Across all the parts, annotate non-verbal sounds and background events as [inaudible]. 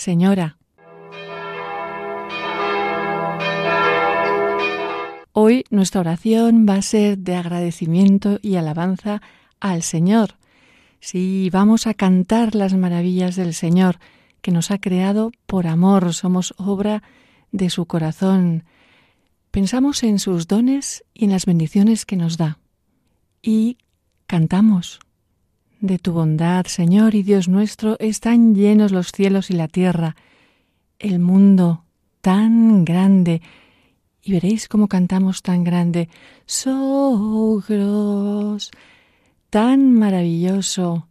Señora. Hoy nuestra oración va a ser de agradecimiento y alabanza al Señor. Sí, vamos a cantar las maravillas del Señor, que nos ha creado por amor, somos obra de su corazón. Pensamos en sus dones y en las bendiciones que nos da. Y cantamos. De tu bondad, Señor y Dios nuestro, están llenos los cielos y la tierra, el mundo tan grande. Y veréis cómo cantamos tan grande. So tan maravilloso.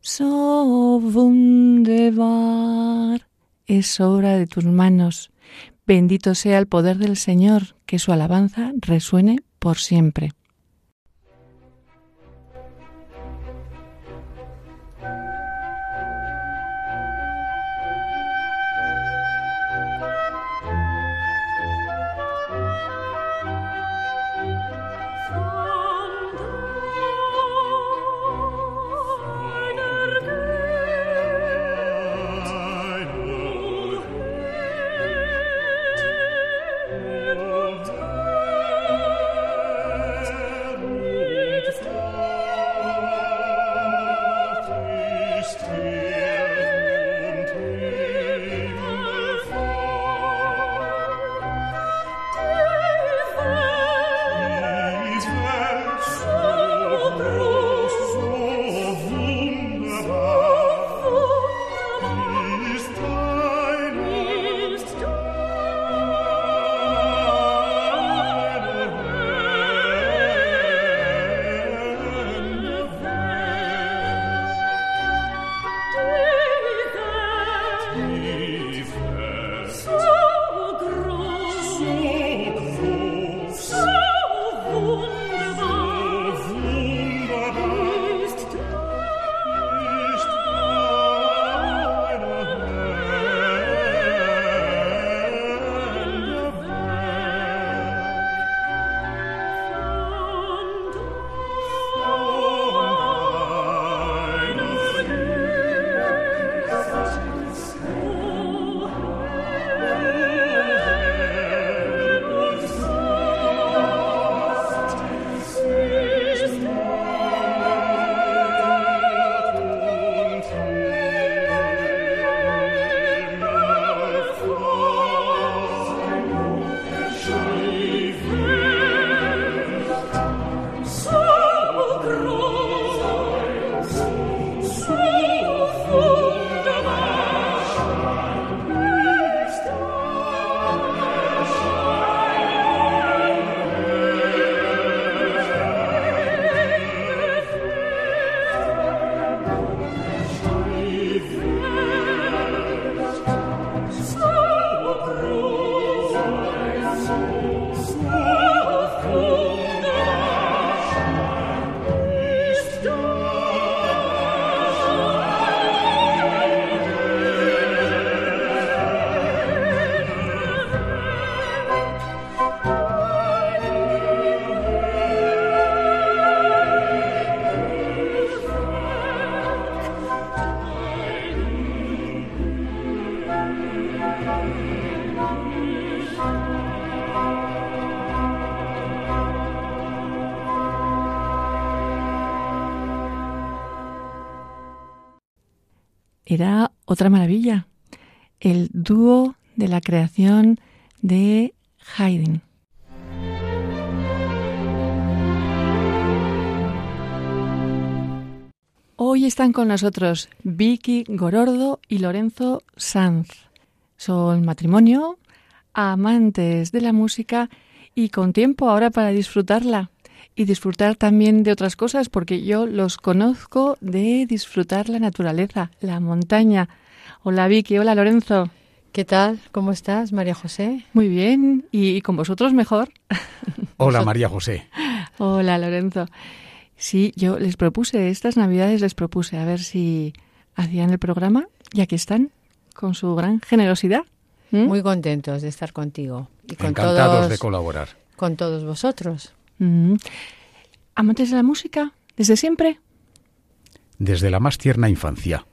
So wunderbar. Es obra de tus manos. Bendito sea el poder del Señor, que su alabanza resuene por siempre. Otra maravilla, el dúo de la creación de Haydn. Hoy están con nosotros Vicky Gorordo y Lorenzo Sanz. Son matrimonio, amantes de la música y con tiempo ahora para disfrutarla y disfrutar también de otras cosas, porque yo los conozco de disfrutar la naturaleza, la montaña. Hola Vicky, hola Lorenzo. ¿Qué tal? ¿Cómo estás, María José? Muy bien, y con vosotros mejor. [laughs] Hola María José. Hola Lorenzo. Sí, yo les propuse, estas navidades les propuse a ver si hacían el programa y aquí están, con su gran generosidad. ¿Mm? Muy contentos de estar contigo. Y con Encantados de colaborar. Con todos vosotros. Mm. ¿Amantes de la música? ¿Desde siempre? Desde la más tierna infancia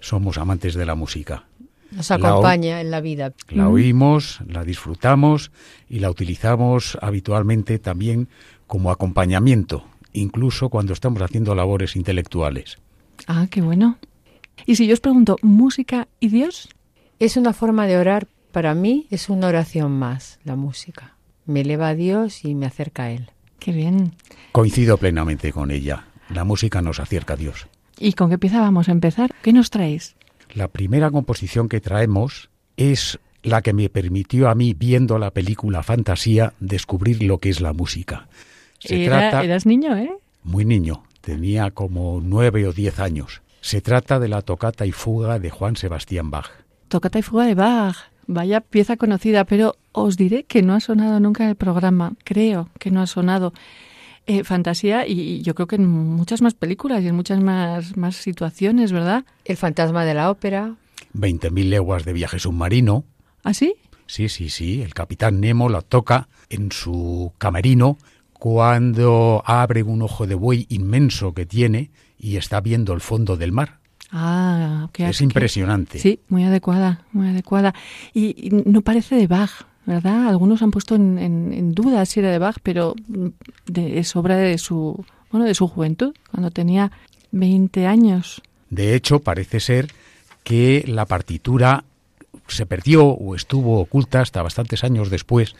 somos amantes de la música. Nos acompaña en la vida. La oímos, la disfrutamos y la utilizamos habitualmente también como acompañamiento, incluso cuando estamos haciendo labores intelectuales. Ah, qué bueno. Y si yo os pregunto, ¿música y Dios? Es una forma de orar. Para mí es una oración más, la música. Me eleva a Dios y me acerca a Él. Qué bien. Coincido plenamente con ella. La música nos acerca a Dios. ¿Y con qué pieza vamos a empezar? ¿Qué nos traéis? La primera composición que traemos es la que me permitió a mí, viendo la película Fantasía, descubrir lo que es la música. Se trata, eras niño, ¿eh? Muy niño, tenía como nueve o diez años. Se trata de la tocata y fuga de Juan Sebastián Bach. Tocata y fuga de Bach, vaya pieza conocida, pero os diré que no ha sonado nunca en el programa, creo que no ha sonado. Eh, fantasía y yo creo que en muchas más películas y en muchas más, más situaciones, ¿verdad? El fantasma de la ópera. 20.000 leguas de viaje submarino. ¿Ah, sí? Sí, sí, sí. El capitán Nemo la toca en su camerino cuando abre un ojo de buey inmenso que tiene y está viendo el fondo del mar. Ah, qué Es impresionante. Sí, muy adecuada, muy adecuada. Y, y, no parece de Bach, ¿verdad? Algunos han puesto en, duda si era de Bach, pero es obra de su, bueno, de su juventud, cuando tenía 20 años. De hecho, parece ser que la partitura se perdió o estuvo oculta hasta bastantes años después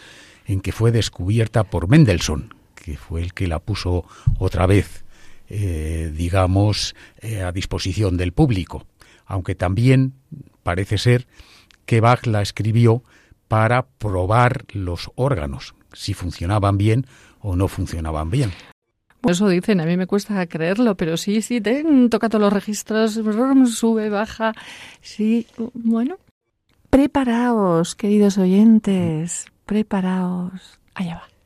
en que fue descubierta por Mendelssohn, que fue el que la puso otra vez, eh, digamos, eh, a disposición del público. Aunque también parece ser que Bach la escribió para probar los órganos, si funcionaban bien o no funcionaban bien. Eso dicen, a mí me cuesta creerlo, pero sí, sí, toca todos los registros, sube, baja. Sí, bueno. Preparaos, queridos oyentes, preparaos. Allá va.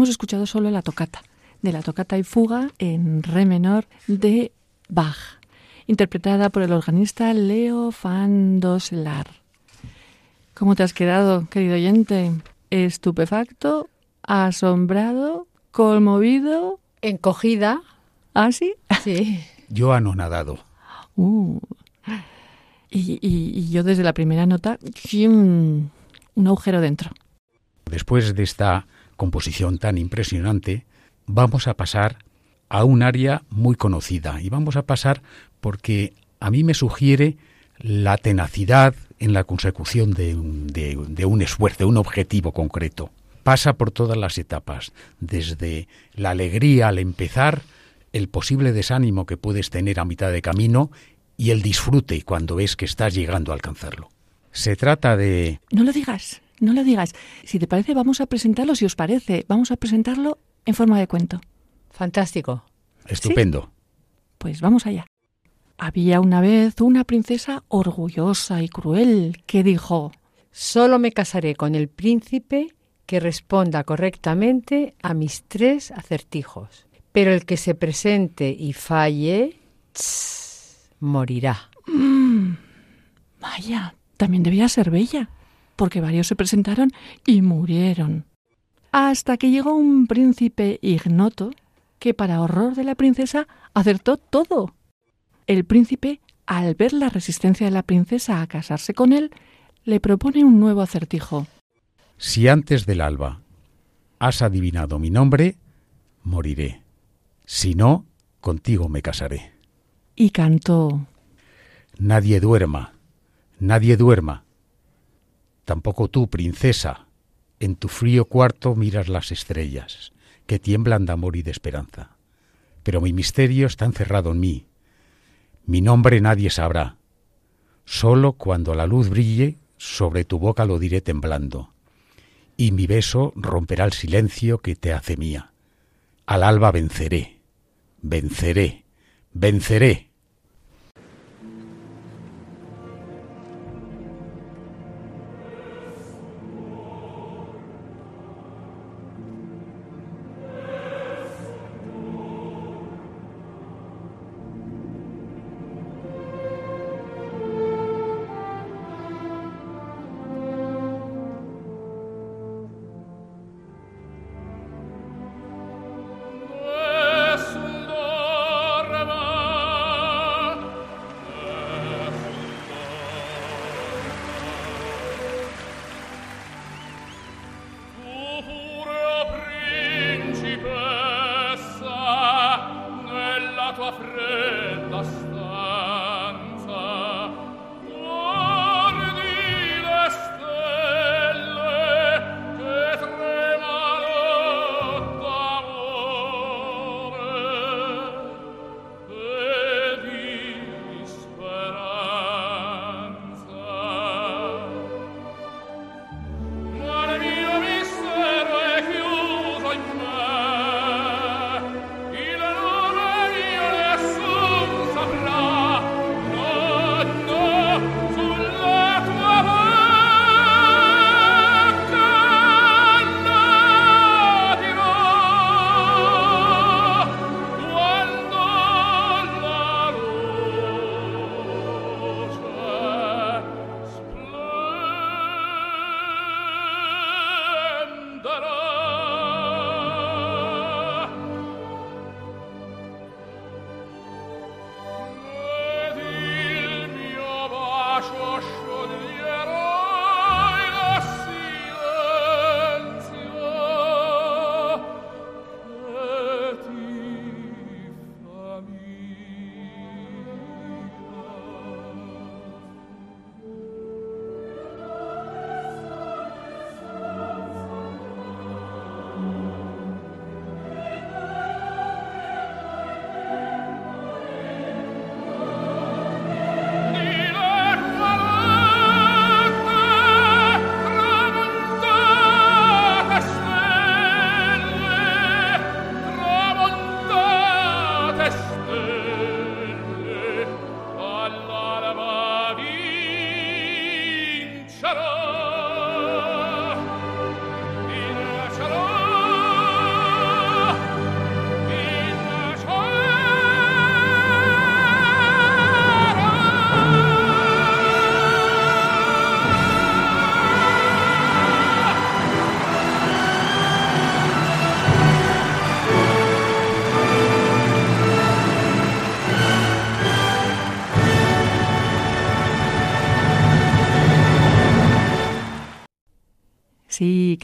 Hemos escuchado solo la tocata, de la tocata y fuga en re menor de Bach, interpretada por el organista Leo van Doslar. ¿Cómo te has quedado, querido oyente? ¿Estupefacto? ¿Asombrado? ¿Conmovido? Encogida. ¿Ah, sí? Sí. [laughs] Yo anonadado. Uh. Y, y- y yo desde la primera nota, un agujero dentro. Después de esta composición tan impresionante, vamos a pasar a un área muy conocida. Y vamos a pasar porque a mí me sugiere la tenacidad en la consecución de un, de- un esfuerzo, de un objetivo concreto. Pasa por todas las etapas, desde la alegría al empezar, el posible desánimo que puedes tener a mitad de camino y el disfrute cuando ves que estás llegando a alcanzarlo. Se trata de No lo digas, no lo digas. Si te parece, vamos a presentarlo, si os parece, vamos a presentarlo en forma de cuento. Fantástico. estupendo. Pues vamos allá. Había una vez una princesa orgullosa y cruel que dijo, Solo me casaré con el príncipe que responda correctamente a mis tres acertijos. Pero el que se presente y falle, tss, morirá. vaya, también debía ser bella, porque varios se presentaron y murieron. Hasta que llegó un príncipe ignoto que, para horror de la princesa, acertó todo. El príncipe, al ver la resistencia de la princesa a casarse con él, le propone un nuevo acertijo. Si antes del alba has adivinado mi nombre, moriré. Si no, contigo me casaré. Y cantó. Nadie duerma, nadie duerma. Tampoco tú, princesa. En tu frío cuarto miras las estrellas, que tiemblan de amor y de esperanza. Pero mi misterio está encerrado en mí. Mi nombre nadie sabrá. Solo cuando la luz brille, sobre tu boca lo diré temblando. Y mi beso romperá el silencio que te hace mía. Al alba venceré, venceré, venceré.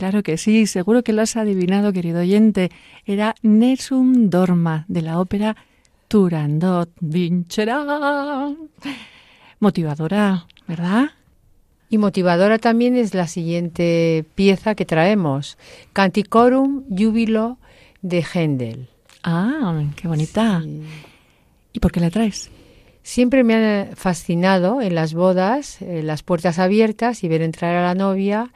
Claro que sí, seguro que lo has adivinado, querido oyente. Era Nessun Dorma de la ópera Turandot Vincerá. Motivadora, ¿verdad? Y motivadora también es la siguiente pieza que traemos, Canticorum Júbilo de Händel. Ah, qué bonita. ¿Y por qué la traes? Siempre me ha fascinado en las bodas eh, las puertas abiertas y ver entrar a la novia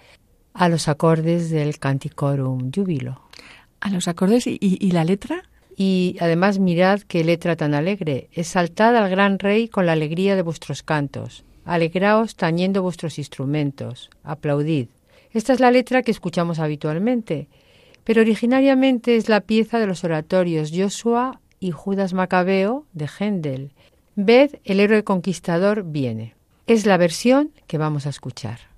a los acordes del Canticorum Júbilo. A los acordes y, y- y la letra. Y además mirad qué letra tan alegre. Exaltad al gran rey con la alegría de vuestros cantos. Alegraos tañendo vuestros instrumentos. Aplaudid. Esta es la letra que escuchamos habitualmente, pero originariamente es la pieza de los oratorios Joshua y Judas Macabeo de Händel. Ved, el héroe conquistador viene. Es la versión que vamos a escuchar.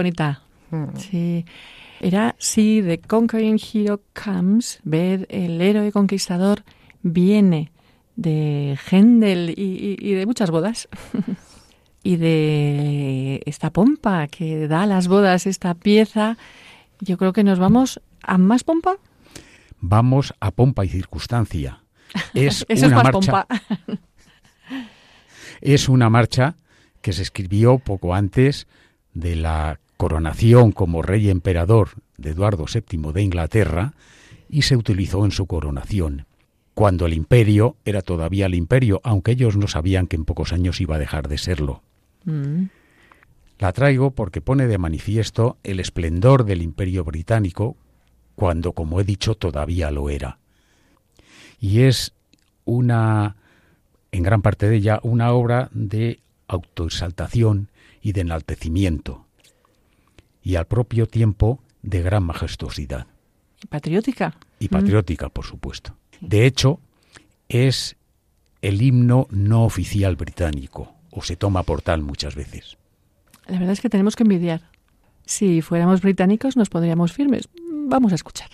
Bonita. Sí. Era si The Conquering Hero Comes, ver el héroe conquistador viene de Händel y, y- y de muchas bodas. [laughs] y de esta pompa que da a las bodas esta pieza. Yo creo que nos vamos a más pompa. Vamos a pompa y circunstancia. [laughs] Es Eso es una más marcha, pompa. es una marcha que se escribió poco antes de la coronación como rey emperador de Eduardo VII de Inglaterra y se utilizó en su coronación, cuando el imperio era todavía el imperio, aunque ellos no sabían que en pocos años iba a dejar de serlo. Mm. La traigo porque pone de manifiesto el esplendor del imperio británico cuando, como he dicho, todavía lo era. Y es una, en gran parte de ella, una obra de autoexaltación y de enaltecimiento, y al propio tiempo de gran majestuosidad Patriótica. y patriótica, por supuesto. De hecho, es el himno no oficial británico, o se toma por tal muchas veces. La verdad es que tenemos que envidiar. Si fuéramos británicos nos pondríamos firmes. Vamos a escuchar.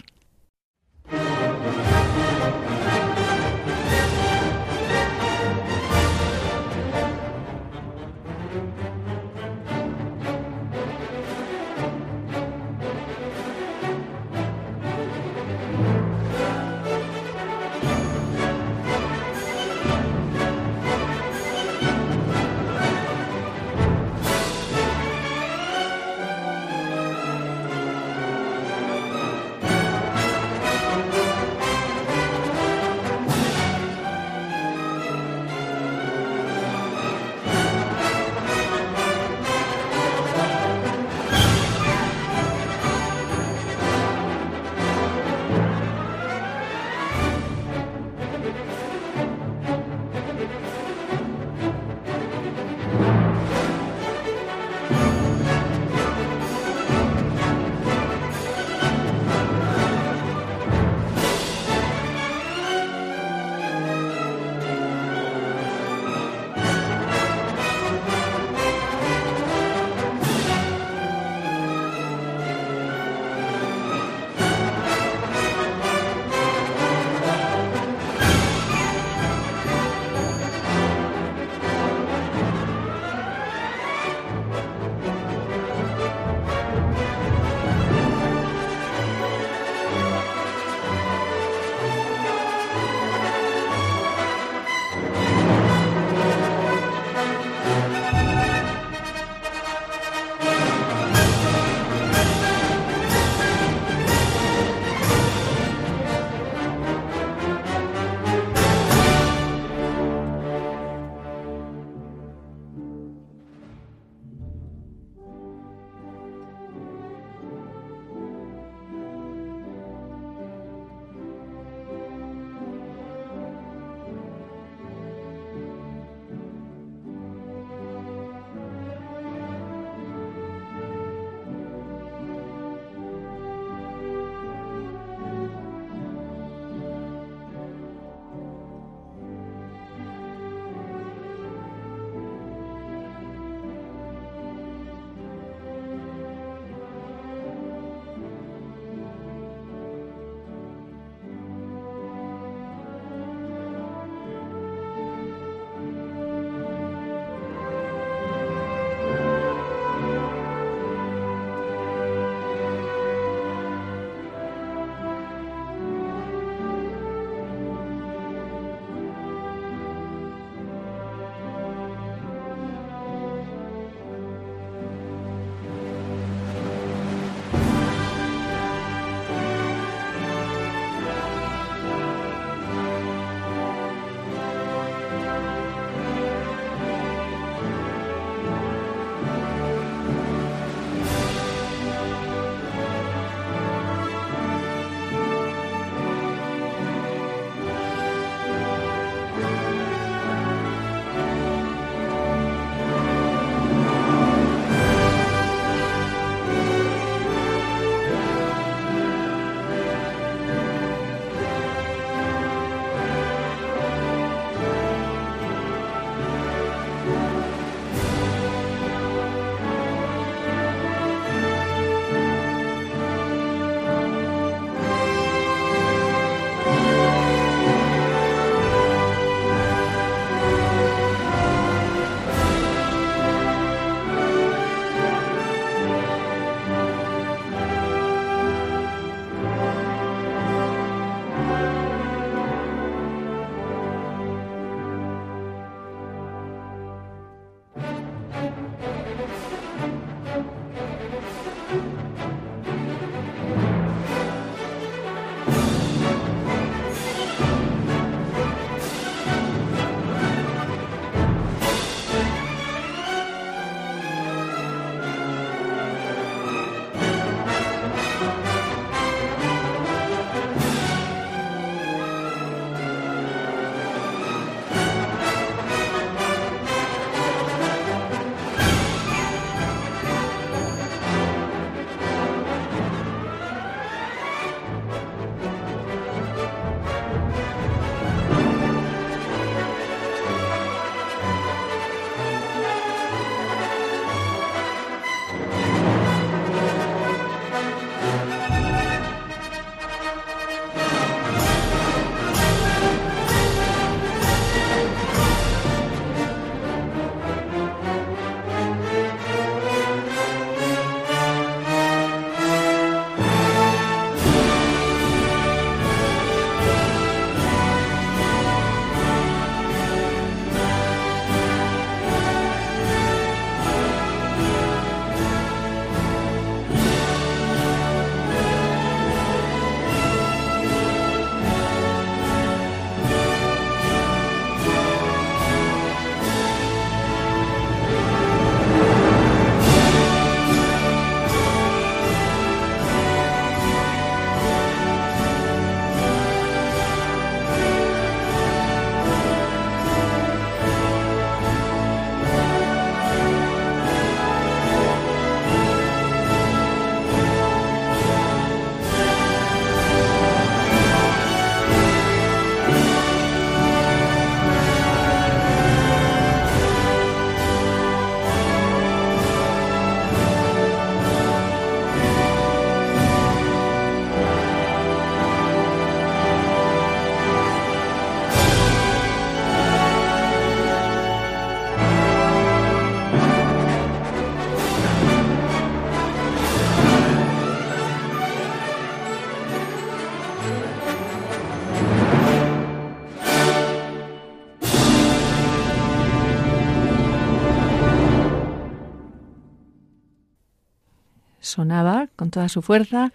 Sonaba con toda su fuerza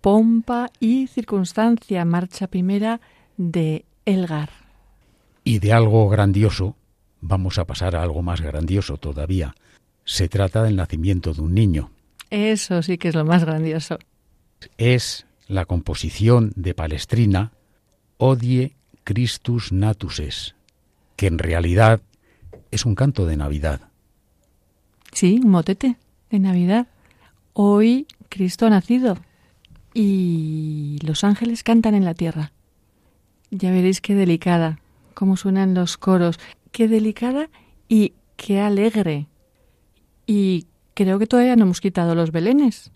Pompa y Circunstancia, marcha primera de Elgar. Y de algo grandioso vamos a pasar a algo más grandioso todavía. Se trata del nacimiento de un niño. Eso sí que es lo más grandioso. Es la composición de Palestrina Odie Christus Natus es, que en realidad es un canto de Navidad. Sí, un motete de Navidad. Hoy Cristo ha nacido y los ángeles cantan en la tierra. Ya veréis qué delicada, cómo suenan los coros, qué delicada y qué alegre. Y creo que todavía no hemos quitado los belenes.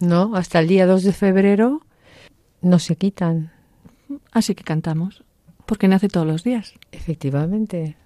No, hasta el día 2 de febrero no se quitan. Así que cantamos, porque nace todos los días. Efectivamente.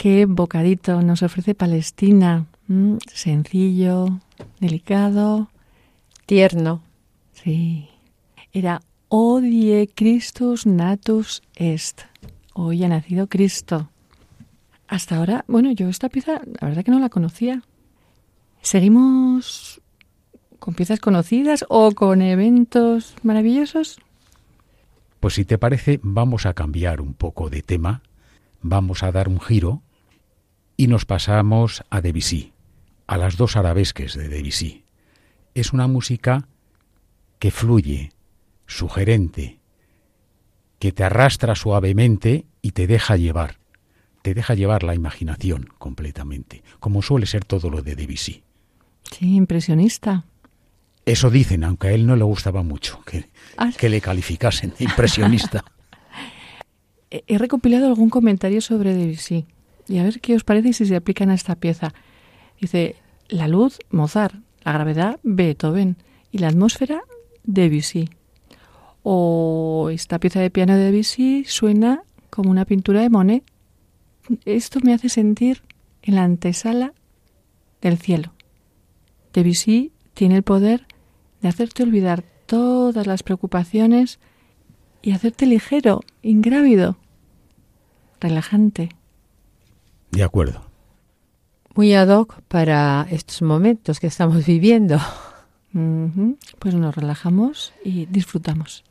Qué bocadito nos ofrece Palestina. Mm, sencillo, delicado. Tierno. Sí. Era Odie Christus natus est. Hoy ha nacido Cristo. Hasta ahora, bueno, yo esta pieza, la verdad que no la conocía. ¿Seguimos con piezas conocidas o con eventos maravillosos? Pues si te parece, vamos a cambiar un poco de tema, vamos a dar un giro y nos pasamos a Debussy, a las dos arabesques de Debussy. Es una música que fluye, sugerente, que te arrastra suavemente y te deja llevar, te deja llevar la imaginación completamente, como suele ser todo lo de Debussy. Sí, impresionista. Eso dicen, aunque a él no le gustaba mucho que, Ah. que le calificasen de impresionista. [laughs] He he recopilado algún comentario sobre Debussy y a ver qué os parece si se aplican a esta pieza. Dice, la luz, Mozart, la gravedad, Beethoven y la atmósfera, Debussy. O esta pieza de piano de Debussy suena como una pintura de Monet. Esto me hace sentir en la antesala del cielo. Debussy tiene el poder de hacerte olvidar todas las preocupaciones y hacerte ligero, ingrávido, relajante. De acuerdo. Muy ad hoc para estos momentos que estamos viviendo. Pues nos relajamos y disfrutamos.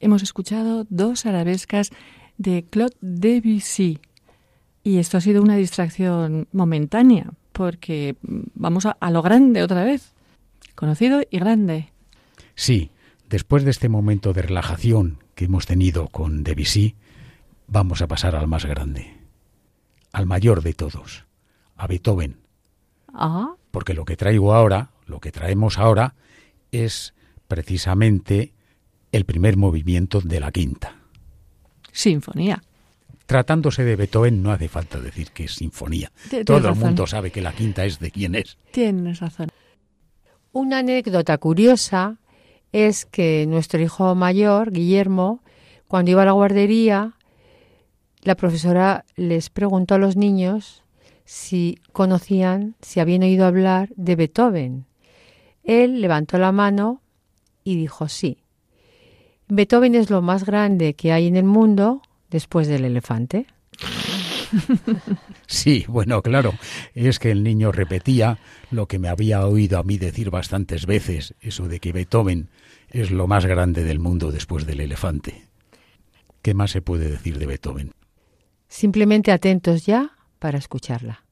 Hemos escuchado dos arabescas de Claude Debussy. Y esto ha sido una distracción momentánea, porque vamos a, a lo grande otra vez. Conocido y grande. Sí, después de este momento de relajación que hemos tenido con Debussy, vamos a pasar al más grande, al mayor de todos, a Beethoven. Ah, Porque lo que traigo ahora, lo que traemos ahora, es precisamente el primer movimiento de la quinta. sinfonía. Tratándose de Beethoven no hace falta decir que es sinfonía. Tienes Todo el mundo sabe que la quinta es de quién es. Tienes razón. Una anécdota curiosa es que nuestro hijo mayor, Guillermo, cuando iba a la guardería, la profesora les preguntó a los niños si conocían, si habían oído hablar de Beethoven. Él levantó la mano y dijo sí. Beethoven es lo más grande que hay en el mundo después del elefante. [laughs] Sí, bueno, claro, es que el niño repetía lo que me había oído a mí decir bastantes veces, eso de que Beethoven es lo más grande del mundo después del elefante. ¿Qué más se puede decir de Beethoven? Simplemente atentos ya para escucharla.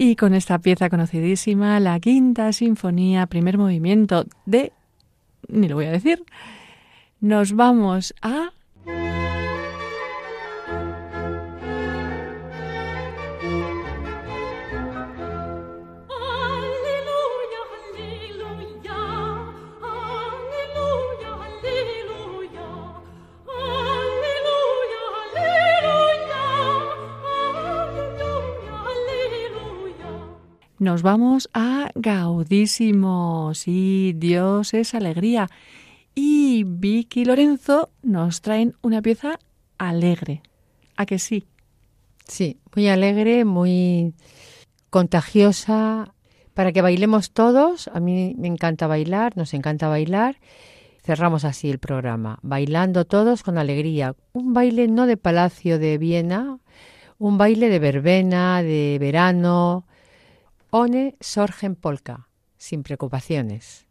Y con esta pieza conocidísima, la quinta sinfonía, primer movimiento de... ni lo voy a decir. Nos vamos a... Nos vamos a Gaudísimo. Sí, Dios es alegría. Y Vicky y Lorenzo nos traen una pieza alegre. ¿A que sí? Sí, muy alegre, muy contagiosa, para que bailemos todos. A mí me encanta bailar, nos encanta bailar. Cerramos así el programa, bailando todos con alegría. Un baile no de Palacio de Viena, un baile de verbena, de verano. One Sorgen Polka, sin preocupaciones.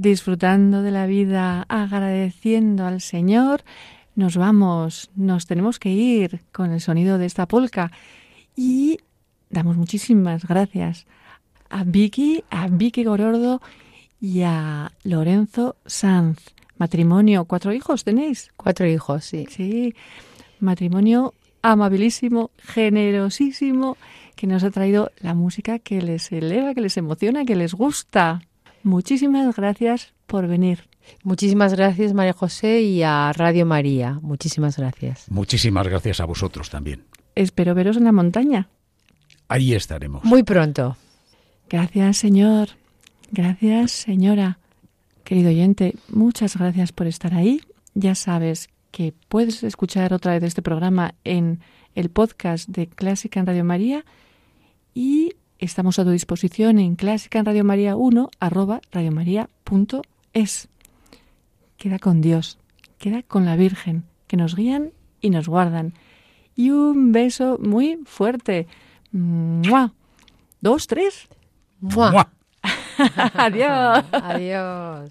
Disfrutando de la vida, agradeciendo al Señor, nos vamos, nos tenemos que ir con el sonido de esta polca y damos muchísimas gracias a Vicky, a Vicky Gorordo y a Lorenzo Sanz. Matrimonio, cuatro hijos tenéis. Cuatro hijos, sí. Sí, matrimonio amabilísimo, generosísimo, que nos ha traído la música que les eleva, que les emociona, que les gusta. Muchísimas gracias por venir. Muchísimas gracias, María José, y a Radio María. Muchísimas gracias. Muchísimas gracias a vosotros también. Espero veros en la montaña. Ahí estaremos. Muy pronto. Gracias, señor. Gracias, señora. Querido oyente, muchas gracias por estar ahí. Ya sabes que puedes escuchar otra vez este programa en el podcast de Clásica en Radio María y estamos a tu disposición en clásica en Radio María 1 arroba radiomaria.es. Queda con Dios, queda con la Virgen, que nos guían y nos guardan. Y un beso muy fuerte. ¡Mua! ¿Dos, tres? ¡Mua! ¡Mua! [laughs] Adiós. Adiós.